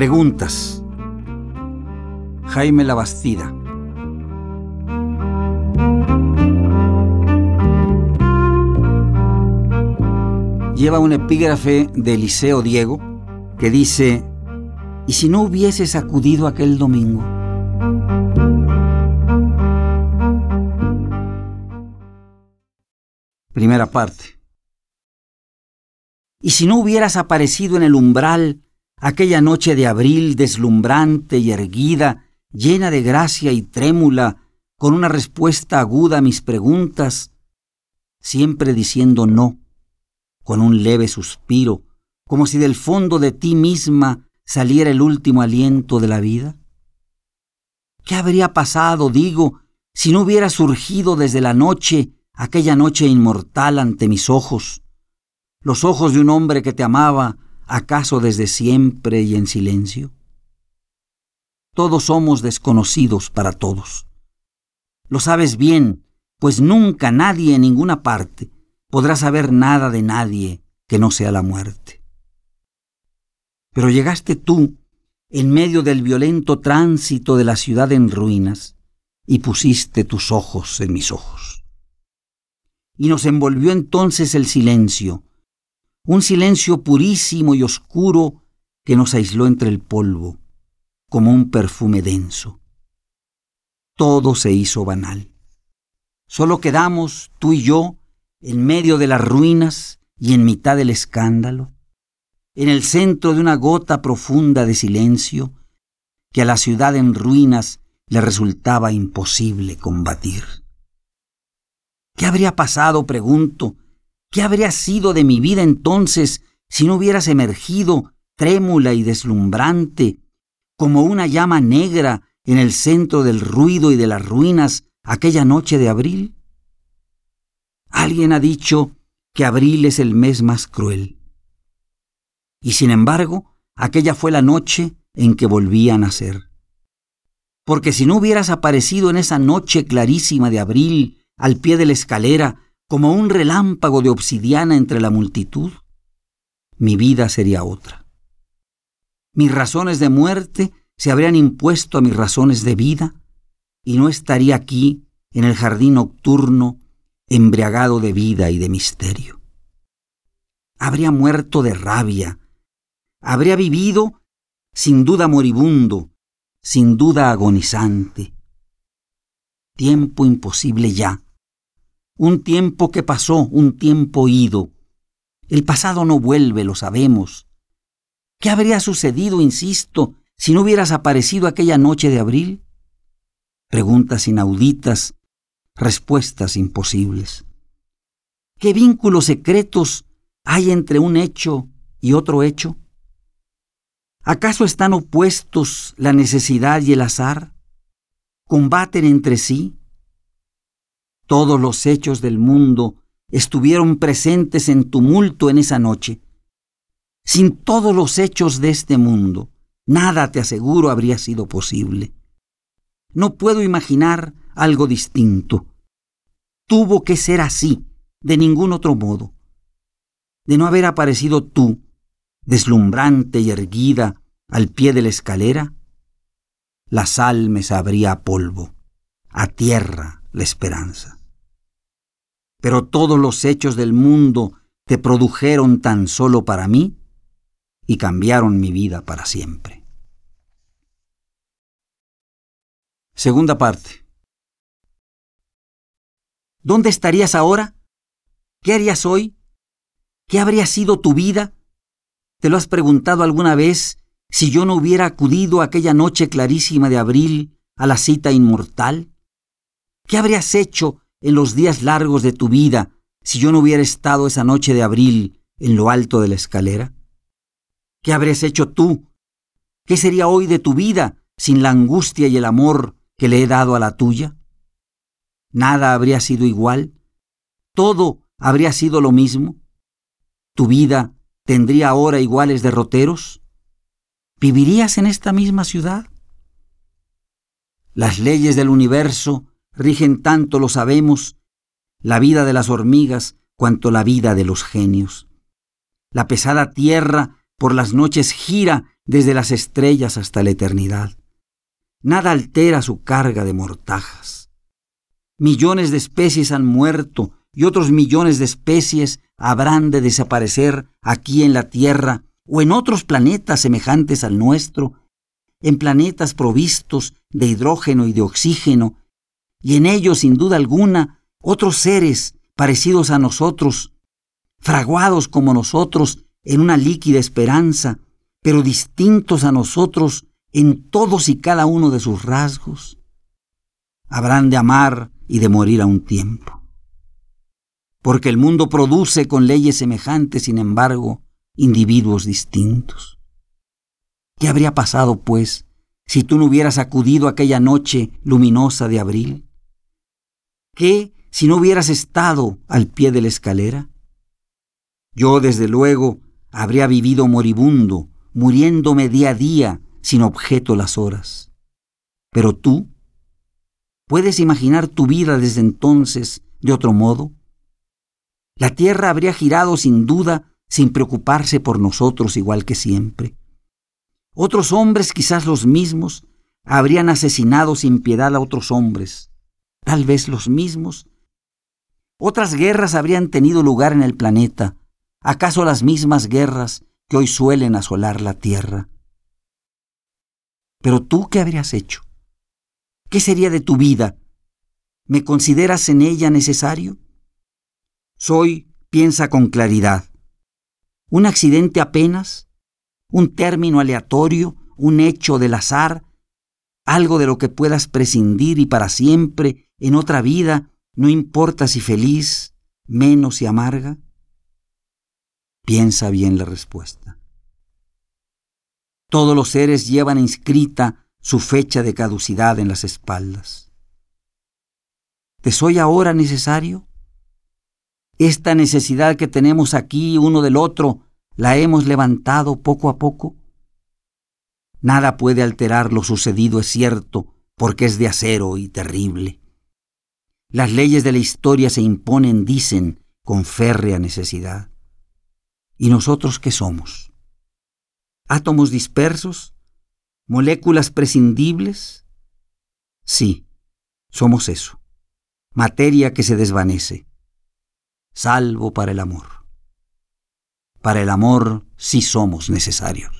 Preguntas. Jaime Labastida. Lleva un epígrafe de Eliseo Diego que dice, ¿y si no hubieses acudido aquel domingo? Primera parte. ¿Y si no hubieras aparecido en el umbral aquella noche de abril deslumbrante y erguida, llena de gracia y trémula, con una respuesta aguda a mis preguntas, siempre diciendo no, con un leve suspiro, como si del fondo de ti misma saliera el último aliento de la vida? ¿Qué habría pasado, digo, si no hubiera surgido desde la noche, aquella noche inmortal ante mis ojos, los ojos de un hombre que te amaba, acaso desde siempre y en silencio? Todos somos desconocidos para todos. Lo sabes bien, pues nunca nadie en ninguna parte podrá saber nada de nadie que no sea la muerte. Pero llegaste tú en medio del violento tránsito de la ciudad en ruinas y pusiste tus ojos en mis ojos. Y nos envolvió entonces el silencio, un silencio purísimo y oscuro que nos aisló entre el polvo, como un perfume denso. Todo se hizo banal. Solo quedamos tú y yo en medio de las ruinas y en mitad del escándalo, en el centro de una gota profunda de silencio que a la ciudad en ruinas le resultaba imposible combatir. ¿Qué habría pasado, pregunto, ¿Qué habría sido de mi vida entonces si no hubieras emergido trémula y deslumbrante, como una llama negra en el centro del ruido y de las ruinas aquella noche de abril? Alguien ha dicho que abril es el mes más cruel. Y sin embargo, aquella fue la noche en que volví a nacer. Porque si no hubieras aparecido en esa noche clarísima de abril al pie de la escalera, como un relámpago de obsidiana entre la multitud, mi vida sería otra. Mis razones de muerte se habrían impuesto a mis razones de vida y no estaría aquí en el jardín nocturno embriagado de vida y de misterio. Habría muerto de rabia, habría vivido sin duda moribundo, sin duda agonizante. Tiempo imposible ya un tiempo que pasó, un tiempo ido. El pasado no vuelve, lo sabemos. ¿Qué habría sucedido, insisto, si no hubieras aparecido aquella noche de abril? Preguntas inauditas, respuestas imposibles. ¿Qué vínculos secretos hay entre un hecho y otro hecho? ¿Acaso están opuestos la necesidad y el azar? ¿Combaten entre sí? Todos los hechos del mundo estuvieron presentes en tumulto en esa noche. Sin todos los hechos de este mundo, nada, te aseguro, habría sido posible. No puedo imaginar algo distinto. Tuvo que ser así, de ningún otro modo. De no haber aparecido tú, deslumbrante y erguida, al pie de la escalera, la sal me sabría a polvo, a tierra la esperanza pero todos los hechos del mundo te produjeron tan solo para mí y cambiaron mi vida para siempre. Segunda parte. ¿Dónde estarías ahora? ¿Qué harías hoy? ¿Qué habría sido tu vida? ¿Te lo has preguntado alguna vez si yo no hubiera acudido aquella noche clarísima de abril a la cita inmortal? ¿Qué habrías hecho en los días largos de tu vida si yo no hubiera estado esa noche de abril en lo alto de la escalera? ¿Qué habrías hecho tú? ¿Qué sería hoy de tu vida sin la angustia y el amor que le he dado a la tuya? ¿Nada habría sido igual? ¿Todo habría sido lo mismo? ¿Tu vida tendría ahora iguales derroteros? ¿Vivirías en esta misma ciudad? Las leyes del universo rigen tanto, lo sabemos, la vida de las hormigas cuanto la vida de los genios. La pesada tierra por las noches gira desde las estrellas hasta la eternidad. Nada altera su carga de mortajas. Millones de especies han muerto y otros millones de especies habrán de desaparecer aquí en la Tierra o en otros planetas semejantes al nuestro, en planetas provistos de hidrógeno y de oxígeno, y en ellos, sin duda alguna, otros seres parecidos a nosotros, fraguados como nosotros en una líquida esperanza, pero distintos a nosotros en todos y cada uno de sus rasgos. Habrán de amar y de morir a un tiempo. Porque el mundo produce con leyes semejantes, sin embargo, individuos distintos. ¿Qué habría pasado, pues, si tú no hubieras acudido aquella noche luminosa de abril? ¿Qué si no hubieras estado al pie de la escalera? Yo, desde luego, habría vivido moribundo, muriéndome día a día, sin objeto las horas. Pero tú, ¿puedes imaginar tu vida desde entonces de otro modo? La tierra habría girado sin duda, sin preocuparse por nosotros igual que siempre. Otros hombres, quizás los mismos, habrían asesinado sin piedad a otros hombres, tal vez los mismos. Otras guerras habrían tenido lugar en el planeta, acaso las mismas guerras que hoy suelen asolar la tierra. Pero tú, ¿qué habrías hecho? ¿Qué sería de tu vida? ¿Me consideras en ella necesario? Soy, piensa con claridad, un accidente apenas, un término aleatorio, un hecho del azar, algo de lo que puedas prescindir y para siempre en otra vida, no importa si feliz, menos y amarga. Piensa bien la respuesta. Todos los seres llevan inscrita su fecha de caducidad en las espaldas. ¿Te soy ahora necesario? Esta necesidad que tenemos aquí uno del otro, ¿la hemos levantado poco a poco? Nada puede alterar lo sucedido, es cierto, porque es de acero y terrible. Las leyes de la historia se imponen, dicen, con férrea necesidad. ¿Y nosotros qué somos? ¿Átomos dispersos? ¿Moléculas prescindibles? Sí, somos eso, materia que se desvanece, salvo para el amor. Para el amor sí somos necesarios.